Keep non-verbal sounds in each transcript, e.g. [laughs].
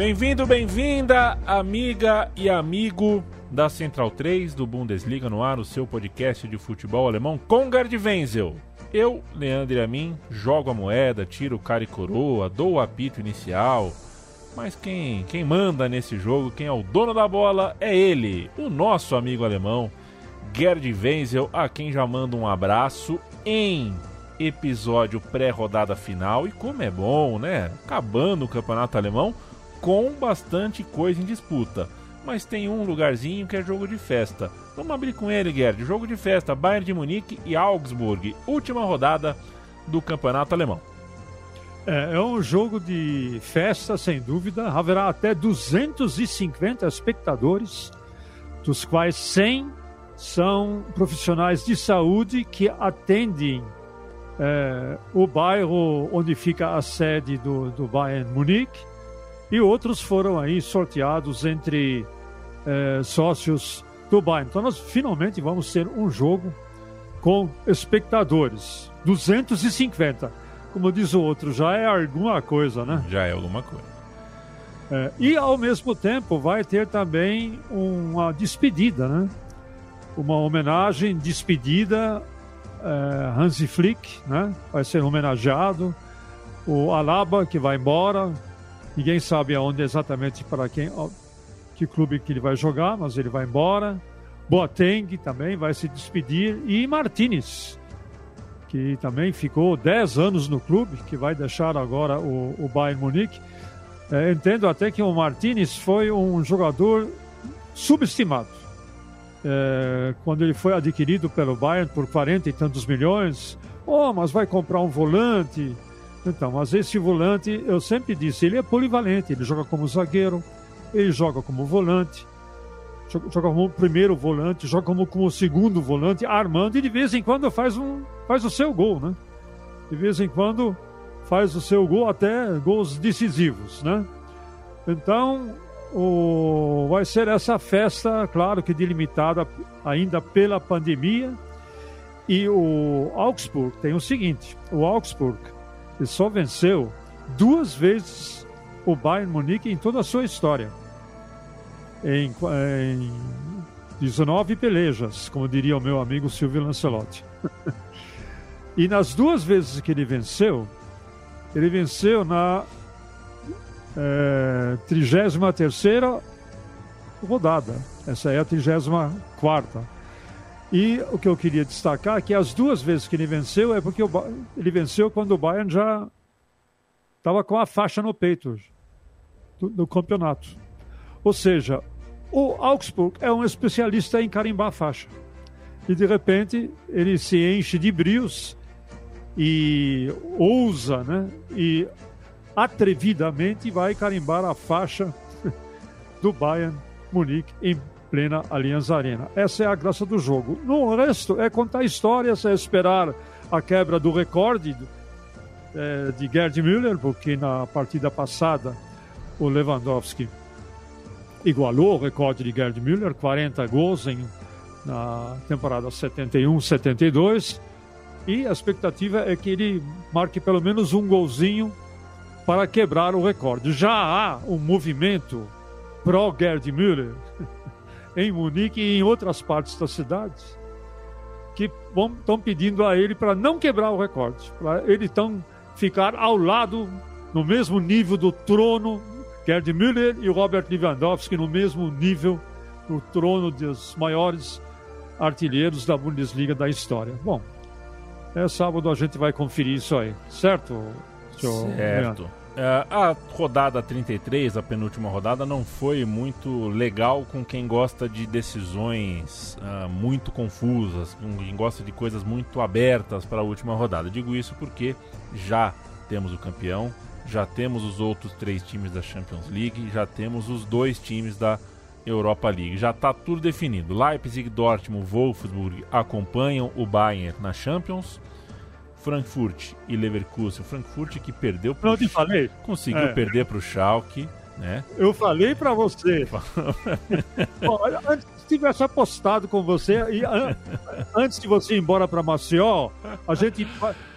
Bem-vindo, bem-vinda, amiga e amigo da Central 3 do Bundesliga no ar, o seu podcast de futebol alemão com Gerd Wenzel. Eu, Leandro e a mim, jogo a moeda, tiro o cara e coroa, dou o apito inicial. Mas quem, quem manda nesse jogo, quem é o dono da bola, é ele, o nosso amigo alemão, Gerd Wenzel, a quem já mando um abraço em episódio pré-rodada final. E como é bom, né? Acabando o campeonato alemão com bastante coisa em disputa. Mas tem um lugarzinho que é jogo de festa. Vamos abrir com ele, Gerd. Jogo de festa: Bayern de Munique e Augsburg. Última rodada do campeonato alemão. É, é um jogo de festa, sem dúvida. Haverá até 250 espectadores, dos quais 100 são profissionais de saúde que atendem é, o bairro onde fica a sede do, do Bayern Munique e outros foram aí sorteados entre é, sócios do Bayern. Então nós finalmente vamos ter um jogo com espectadores, 250. Como diz o outro, já é alguma coisa, né? Já é alguma coisa. É, e ao mesmo tempo vai ter também uma despedida, né? Uma homenagem, despedida, é, Hansi Flick, né? Vai ser homenageado. O Alaba, que vai embora, Ninguém sabe aonde exatamente para quem, que clube que ele vai jogar, mas ele vai embora. Boateng também vai se despedir e Martinez, que também ficou 10 anos no clube, que vai deixar agora o, o Bayern Munique. É, entendo até que o Martinez foi um jogador subestimado. É, quando ele foi adquirido pelo Bayern por 40 e tantos milhões, oh, mas vai comprar um volante, então, mas esse volante, eu sempre disse, ele é polivalente, ele joga como zagueiro, ele joga como volante, joga como primeiro volante, joga como, como segundo volante, armando e de vez em quando faz, um, faz o seu gol, né? De vez em quando faz o seu gol, até gols decisivos, né? Então, o, vai ser essa festa, claro que delimitada ainda pela pandemia. E o Augsburg tem o seguinte: o Augsburg ele só venceu duas vezes o Bayern Munique em toda a sua história. Em, em 19 pelejas, como diria o meu amigo Silvio Lancelotti. [laughs] e nas duas vezes que ele venceu, ele venceu na é, 33 rodada. Essa é a 34 e o que eu queria destacar é que as duas vezes que ele venceu é porque ele venceu quando o Bayern já estava com a faixa no peito do, do, campeonato. Ou seja, o Augsburg é um especialista em carimbar a faixa. E de repente ele se enche de brios e ousa, né? E atrevidamente vai carimbar a faixa [laughs] do Bayern Munique em plena Allianz Arena. Essa é a graça do jogo. No resto, é contar histórias, é esperar a quebra do recorde é, de Gerd Müller, porque na partida passada o Lewandowski igualou o recorde de Gerd Müller, 40 gols em, na temporada 71-72. E a expectativa é que ele marque pelo menos um golzinho para quebrar o recorde. Já há um movimento pró-Gerd Müller em Munique e em outras partes da cidade que estão pedindo a ele para não quebrar o recorde. Pra, eles estão ficar ao lado, no mesmo nível do trono, Gerd Müller e Robert Lewandowski, no mesmo nível, no trono dos maiores artilheiros da Bundesliga da história. Bom, é sábado a gente vai conferir isso aí, certo? Certo. É, a rodada 33, a penúltima rodada, não foi muito legal com quem gosta de decisões uh, muito confusas, com quem gosta de coisas muito abertas para a última rodada. Digo isso porque já temos o campeão, já temos os outros três times da Champions League, já temos os dois times da Europa League. Já está tudo definido. Leipzig, Dortmund, Wolfsburg acompanham o Bayern na Champions. Frankfurt e Leverkusen. Frankfurt que perdeu pro Não te falei. Conseguiu é. perder para o Schalke, né? Eu falei para você. [laughs] antes tivesse apostado com você e antes de você ir embora para Maceió, a gente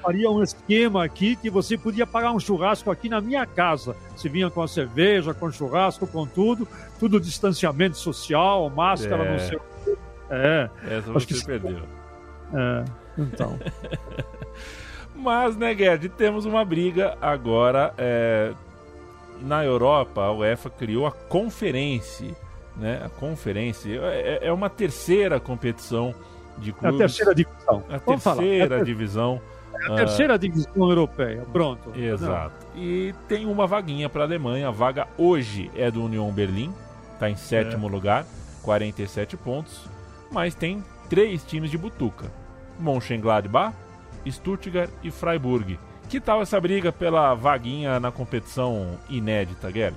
faria um esquema aqui que você podia pagar um churrasco aqui na minha casa. Se vinha com a cerveja, com churrasco, com tudo, tudo distanciamento social, máscara, é. não sei. É. Essa você que... perdeu. É. Então. [laughs] Mas, né, Gerd, temos uma briga agora. É, na Europa, a UEFA criou a conferência. Né? A conferência é, é uma terceira competição de clubes. É a terceira divisão. A Vamos terceira é divisão. É a terceira uh, divisão europeia. Pronto. Exato. Não. E tem uma vaguinha para a Alemanha. A vaga hoje é do Union Berlim. Está em sétimo é. lugar, 47 pontos. Mas tem três times de butuca. Mönchengladbach, Stuttgart e Freiburg. Que tal essa briga pela vaguinha na competição inédita, Gerd?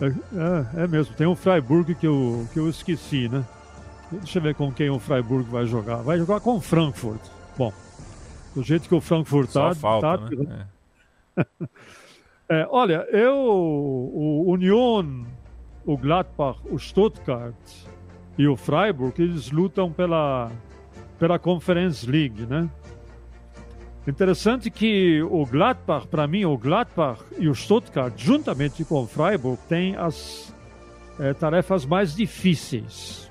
É, é, é, mesmo, tem o Freiburg que eu, que eu esqueci, né? Deixa eu ver com quem o Freiburg vai jogar. Vai jogar com o Frankfurt. Bom, do jeito que o Frankfurt Só tá. Falta, tá... Né? É. [laughs] é, olha, eu, o Union, o Gladbach, o Stuttgart e o Freiburg, eles lutam pela pela Conference League, né? Interessante que o Gladbach, para mim, o Gladbach e o Stuttgart, juntamente com o Freiburg, têm as é, tarefas mais difíceis.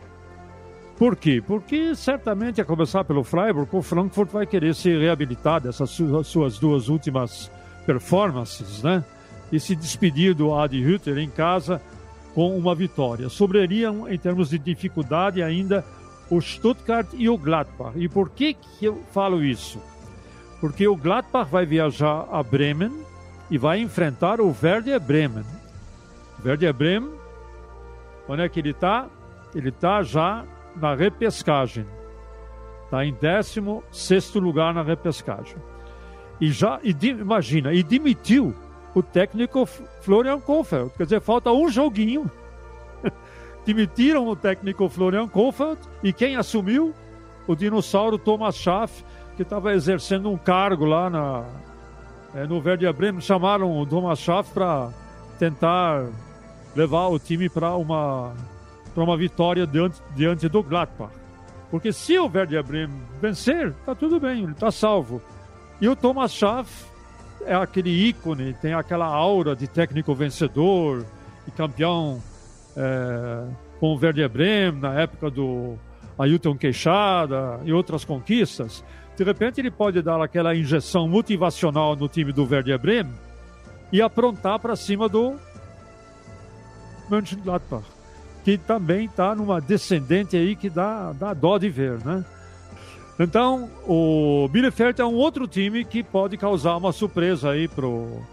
Por quê? Porque certamente, a começar pelo Freiburg, o Frankfurt vai querer se reabilitar dessas suas duas últimas performances, né? E se despedir do Adi Hütter em casa com uma vitória. Sobrariam, em termos de dificuldade, ainda o Stuttgart e o Gladbach. E por que, que eu falo isso? Porque o Gladbach vai viajar a Bremen e vai enfrentar o Werder Bremen. Werder Bremen, onde é que ele está? Ele está já na repescagem. Está em 16 lugar na repescagem. E já, e, imagina, e demitiu o técnico Florian Kohfeldt. Quer dizer, falta um joguinho demitiram o técnico Florian Kohfeldt e quem assumiu? O dinossauro Thomas Schaff, que estava exercendo um cargo lá na, é, no Verde Bremen. Chamaram o Thomas Schaff para tentar levar o time para uma, uma vitória diante, diante do Gladbach. Porque se o Verde Bremen vencer, está tudo bem, ele está salvo. E o Thomas Schaff é aquele ícone, tem aquela aura de técnico vencedor e campeão é, com o Werder Bremen, na época do Ailton Queixada e outras conquistas, de repente ele pode dar aquela injeção motivacional no time do Werder Bremen e aprontar para cima do Mönchengladbach, que também está numa descendente aí que dá, dá dó de ver, né? Então, o Bielefeld é um outro time que pode causar uma surpresa aí pro,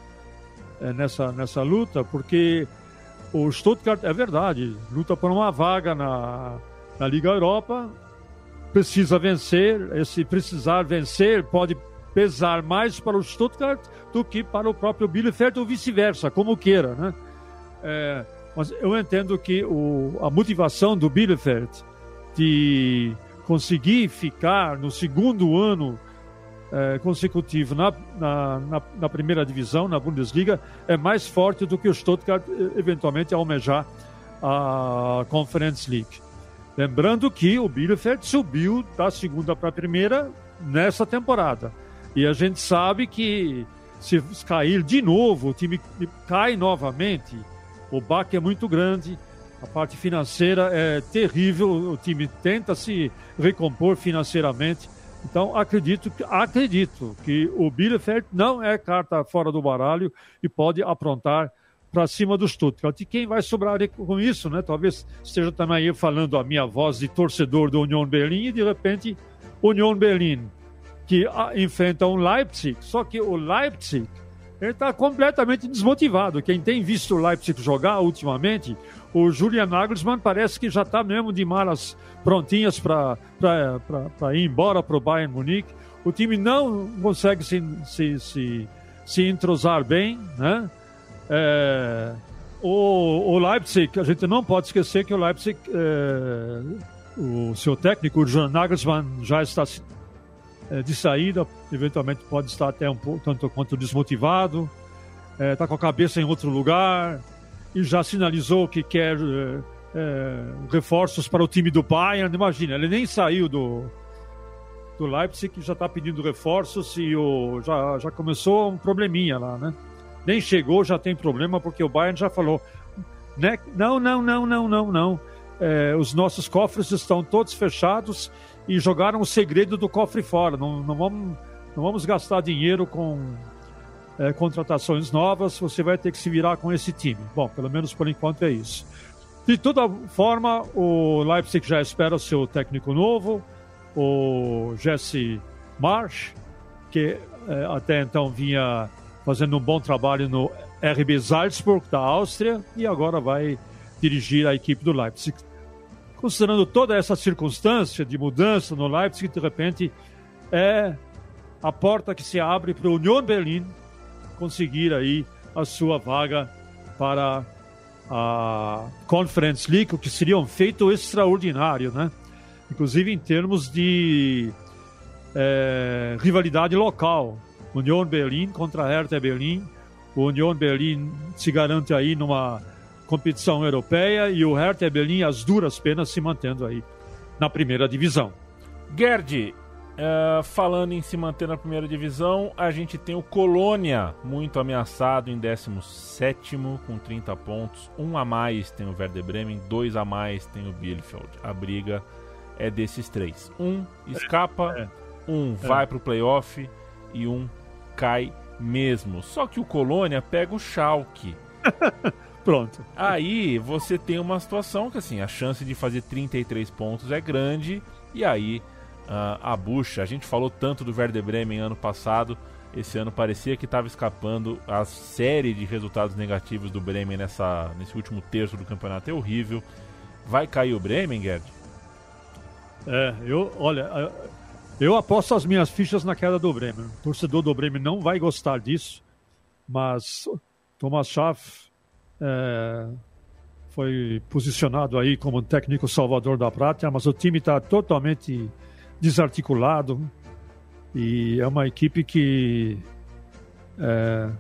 é, nessa, nessa luta, porque o Stuttgart, é verdade, luta por uma vaga na, na Liga Europa, precisa vencer. Esse precisar vencer pode pesar mais para o Stuttgart do que para o próprio Bielefeld ou vice-versa, como queira, né? É, mas eu entendo que o, a motivação do Bielefeld de conseguir ficar no segundo ano consecutivo na, na, na, na, primeira divisão, na Bundesliga, é mais forte do que o Stuttgart eh, eventualmente almejar a Conference League. Lembrando que o Bielefeld subiu da segunda para a primeira nessa temporada. E a gente sabe que se cair de novo, o time cai novamente, o baque é muito grande, a parte financeira é terrível, o time tenta se recompor financeiramente Então, acredito que, acredito que o Bielefeld não é carta fora do baralho e pode aprontar para cima do Stuttgart. E quem vai sobrar com isso, né? Talvez esteja também eu falando a minha voz de torcedor do Union Berlim e de repente Union Berlim que enfrenta um Leipzig, só que o Leipzig ele está completamente desmotivado. Quem tem visto o Leipzig jogar ultimamente, o Julian Nagelsmann parece que já está mesmo de malas prontinhas para ir embora para o Bayern Munique. O time não consegue se, se, se, se entrosar bem, né? É, o, o, Leipzig, a gente não pode esquecer que o Leipzig, é, o seu técnico, o Julian Nagelsmann, já está de saída, eventualmente pode estar até um pouco tanto quanto desmotivado, está é, com a cabeça em outro lugar e já sinalizou que quer é, é, reforços para o time do Bayern. Imagina, ele nem saiu do, do Leipzig, já está pedindo reforços e o, já, já começou um probleminha lá, né? Nem chegou, já tem problema, porque o Bayern já falou: né? não, não, não, não, não, não. É, os nossos cofres estão todos fechados e jogaram o segredo do cofre fora. Não, não, vamos, não vamos gastar dinheiro com é, contratações novas, você vai ter que se virar com esse time. Bom, pelo menos por enquanto é isso. De toda forma, o Leipzig já espera o seu técnico novo, o Jesse Marsch, que é, até então vinha fazendo um bom trabalho no RB Salzburg da Áustria e agora vai dirigir a equipe do Leipzig considerando toda essa circunstância de mudança no Leipzig, de repente é a porta que se abre para o Union Berlin conseguir aí a sua vaga para a Conference League, o que seria um feito extraordinário, né? Inclusive em termos de é, rivalidade local. Union Berlin contra Hertha Berlim. O Union Berlin se garante aí numa competição europeia e o Hertha Berlim as duras penas se mantendo aí na primeira divisão. Gerd, uh, falando em se manter na primeira divisão, a gente tem o Colônia muito ameaçado em 17 com 30 pontos. Um a mais tem o Werder Bremen, dois a mais tem o Bielefeld. A briga é desses três. Um escapa, é, um é. vai para o playoff e um cai mesmo. Só que o Colônia pega o Schalke. [laughs] Pronto. Aí você tem uma situação que assim, a chance de fazer 33 pontos é grande e aí uh, a bucha, a gente falou tanto do Werder Bremen ano passado, esse ano parecia que estava escapando a série de resultados negativos do Bremen nessa, nesse último terço do campeonato é horrível. Vai cair o Bremen, Gerd? É, eu, olha, eu aposto as minhas fichas na queda do Bremen. O torcedor do Bremen não vai gostar disso, mas Thomas Schaff é, foi posicionado aí como técnico salvador da prática, mas o time está totalmente desarticulado e é uma equipe que está é,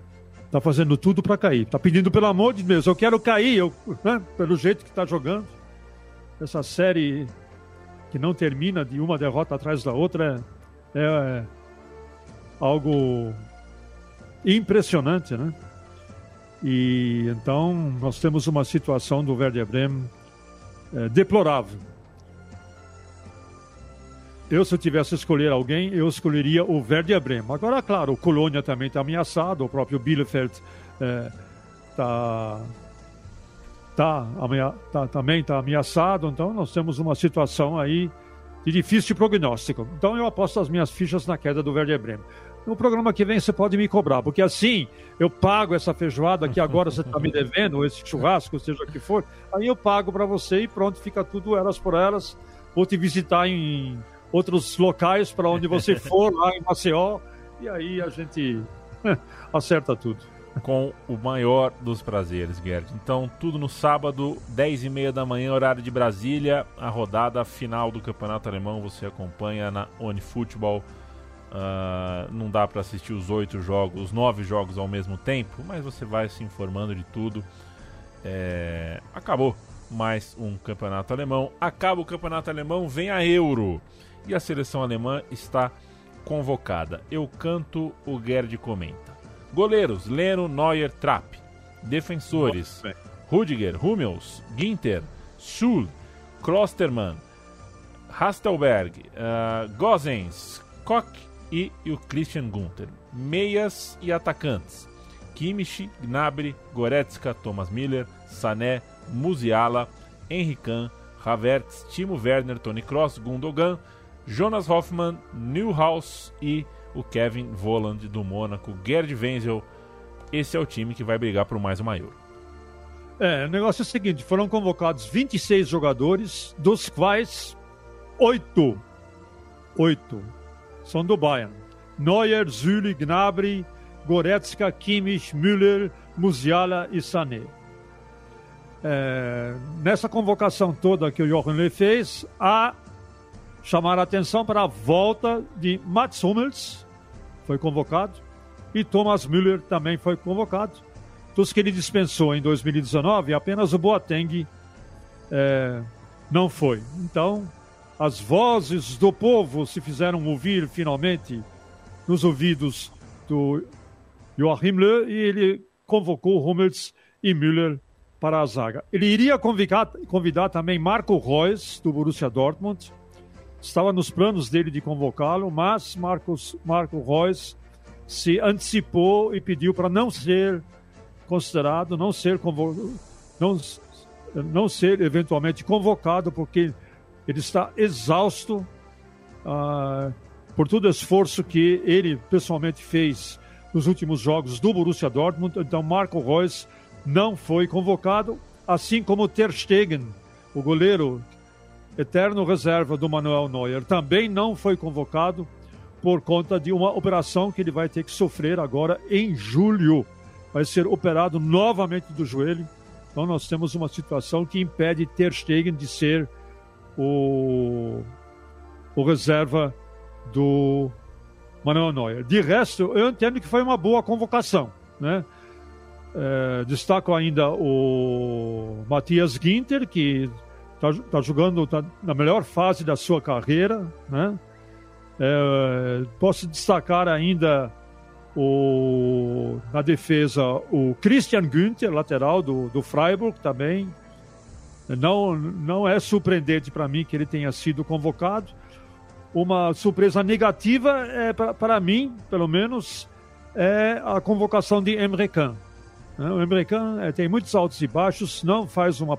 tá fazendo tudo para cair. Está pedindo pelo amor de Deus, eu quero cair, eu, né, pelo jeito que está jogando. Essa série que não termina de uma derrota atrás da outra é, é algo impressionante, né? E então nós temos uma situação do Werder Bremen é, deplorável. Eu, se eu tivesse escolher alguém, eu escolheria o Werder Bremen. Agora, claro, o Colônia também está ameaçado, o próprio Bielefeld é, tá, tá, tá, também está ameaçado, então nós temos uma situação aí de difícil prognóstico. Então eu aposto as minhas fichas na queda do Werder Bremen. No programa que vem você pode me cobrar, porque assim eu pago essa feijoada que agora você está me [laughs] devendo, ou esse churrasco, seja o que for, aí eu pago para você e pronto, fica tudo elas por elas. Vou te visitar em outros locais para onde você [laughs] for, lá em Maceió, e aí a gente [laughs] acerta tudo. Com o maior dos prazeres, Gerd. Então, tudo no sábado, 10 e meia da manhã, horário de Brasília, a rodada final do Campeonato Alemão você acompanha na OneFootball. Uh, não dá para assistir os oito jogos, os nove jogos ao mesmo tempo, mas você vai se informando de tudo. É... Acabou mais um campeonato alemão. Acaba o campeonato alemão, vem a Euro. E a seleção alemã está convocada. Eu canto, o Gerd comenta. Goleiros: Leno, Neuer, Trapp. Defensores: Rudiger, Hummels, Ginter, Schul, Klostermann, Hastelberg, uh, Gozens, Koch e, o Christian Gunther. Meias e atacantes. Kimmich, Gnabry, Goretzka, Thomas Miller, Sané, Musiala, Henrican, Havertz, Timo Werner, Tony Kroos, Gundogan, Jonas Hoffmann, Newhouse e o Kevin Voland do Mônaco, Gerd Wenzel. Esse é o time que vai brigar por mais uma Euro. É, o negócio é o seguinte: foram convocados 26 jogadores, dos quais oito, oito são do Bayern. Neuer, Züli, Gnabry, Goretzka, Kimmich, Müller, Musiala e Sané. É, nessa convocação toda que o Jochen Löw fez, há chamar a atenção para a volta de Mats Hummels, foi convocado, e Thomas Müller também foi convocado. Dos que ele dispensou em 2019, apenas o Boateng é, não foi. Então, as vozes do povo se fizeram ouvir finalmente nos ouvidos do Joachim Löw e ele convocou Hummels e Müller para a zaga. Ele iria convidar, convidar também Marco Reus, do Borussia Dortmund. Estava nos planos dele de convocá-lo, mas Marcos, Marco Reus se antecipou e pediu para não ser considerado, não ser não, não ser eventualmente convocado, porque ele está exausto uh, por todo o esforço que ele pessoalmente fez nos últimos jogos do Borussia Dortmund. Então, Marco Reus não foi convocado, assim como Ter Stegen, o goleiro eterno reserva do Manuel Neuer, também não foi convocado por conta de uma operação que ele vai ter que sofrer agora em julho. Vai ser operado novamente do joelho. Então nós temos uma situação que impede Ter Stegen de ser o, o reserva do Manuel Neuer. De resto, eu entendo que foi uma boa convocação, né? É, destaco ainda o Matias Ginter, que está tá jogando tá na melhor fase da sua carreira, né? É, posso destacar ainda o, na defesa o Christian Günther, lateral do, do Freiburg também, não, não é surpreendente para mim que ele tenha sido convocado. Uma surpresa negativa é para mim, pelo menos, é a convocação de Emre Can. Né? O Emre Can é, tem muitos altos e baixos, não faz uma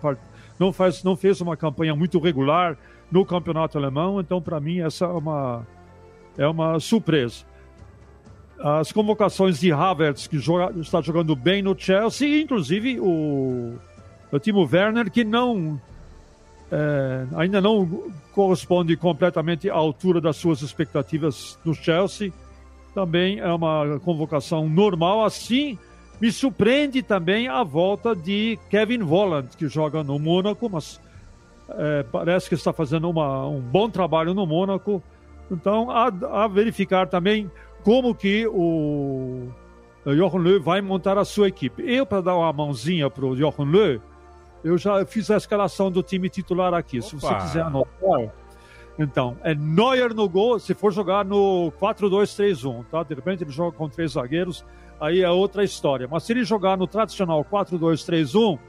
não faz não fez uma campanha muito regular no campeonato alemão, então para mim essa é uma é uma surpresa. As convocações de Havertz que joga, está jogando bem no Chelsea, inclusive o o Timo Werner, que não é, ainda não corresponde completamente à altura das suas expectativas no Chelsea. Também é uma convocação normal. Assim, me surpreende também a volta de Kevin Volland, que joga no Mônaco, mas é, parece que está fazendo uma, um bom trabalho no Mônaco. Então, a, a verificar também como que o Jochen Löw vai montar a sua equipe. Eu, para dar uma mãozinha para o Jochen Löw, eu já fiz a escalação do time titular aqui. Opa. Se você quiser anotar. Então, é Neuer no gol. Se for jogar no 4-2-3-1, tá? De repente ele joga com três zagueiros, aí é outra história. Mas se ele jogar no tradicional 4-2-3-1,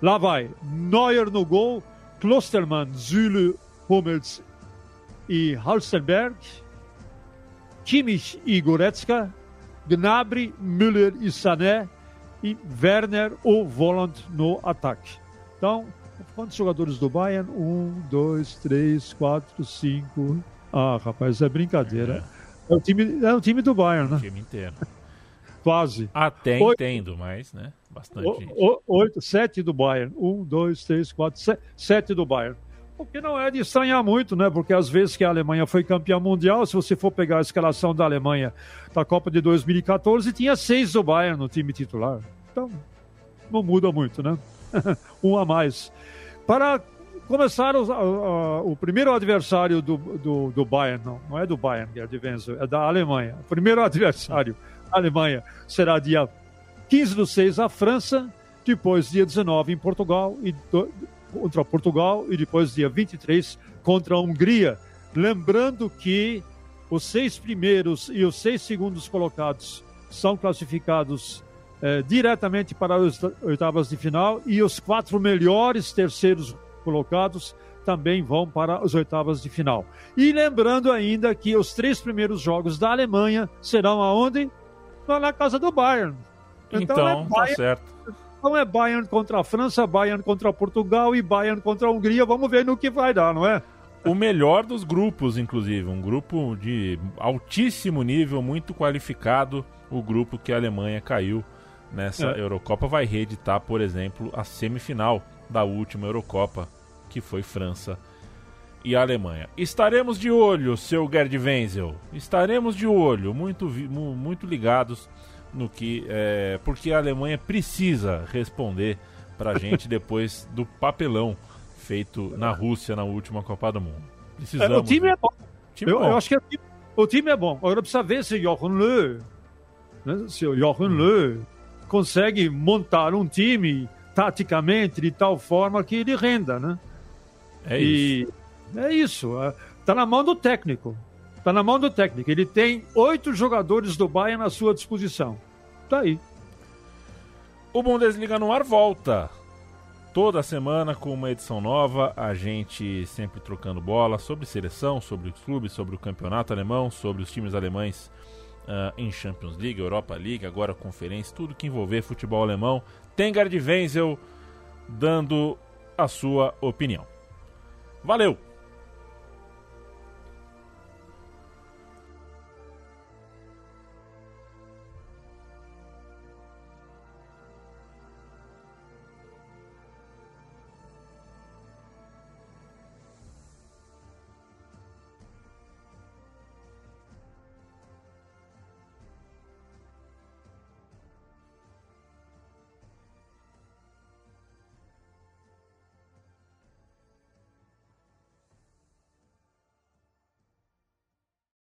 lá vai. Neuer no gol, Klostermann, Züle, Hummels e Halstenberg, Kimmich e Goretzka, Gnabry, Müller e Sané e Werner ou Volant no ataque. Então, quantos jogadores do Bayern? Um, dois, três, quatro, cinco. Ah, rapaz, é brincadeira. É, é o, time, é o time do Bayern, né? O time inteiro. Quase. Até oito, entendo, mas, né? Bastante o, gente. Oito, sete do Bayern. Um, dois, três, quatro, sete, sete do Bayern. O que não é de estranhar muito, né? Porque às vezes que a Alemanha foi campeã mundial, se você for pegar a escalação da Alemanha da Copa de 2014, tinha seis do Bayern no time titular. Então, não muda muito, né? [laughs] um a mais. Para começar, o, primeiro adversário do, do, do, Bayern, não, não é do Bayern, Gerd Wenzel, é da Alemanha. O primeiro adversário, a Alemanha, será dia 15 do 6 a França, depois dia 19 em Portugal, e do, contra Portugal, e depois dia 23 contra a Hungria. Lembrando que os seis primeiros e os seis segundos colocados são classificados é, diretamente para as oitavas de final e os quatro melhores terceiros colocados também vão para as oitavas de final. E lembrando ainda que os três primeiros jogos da Alemanha serão aonde? Na casa do Bayern. Então, então é Bayern, tá certo. Então é Bayern contra a França, Bayern contra Portugal e Bayern contra a Hungria. Vamos ver no que vai dar, não é? O melhor dos grupos, inclusive. Um grupo de altíssimo nível, muito qualificado. O grupo que a Alemanha caiu nessa é. Eurocopa vai reeditar, por exemplo, a semifinal da última Eurocopa, que foi França e Alemanha. Estaremos de olho, seu Gerd Wenzel. Estaremos de olho, muito, muito ligados no que. É, porque a Alemanha precisa responder pra [laughs] gente depois do papelão feito na Rússia na última Copa do Mundo. Precisamos. É, o time é bom. Time eu, bom. eu, acho que o time é bom. Agora precisa ver se o Jochen Löw, né, se o Jochen Löw consegue montar um time taticamente de tal forma que ele renda, né? É isso. E é isso. Está na mão do técnico. Está na mão do técnico. Ele tem oito jogadores do Bayern à sua disposição. Tá aí. O Bundesliga no ar volta. Toda semana com uma edição nova, a gente sempre trocando bola sobre seleção, sobre os clubes, sobre o campeonato alemão, sobre os times alemães uh, em Champions League, Europa League, agora conferência, tudo que envolver futebol alemão. Tem Gerd Wenzel dando a sua opinião. Valeu!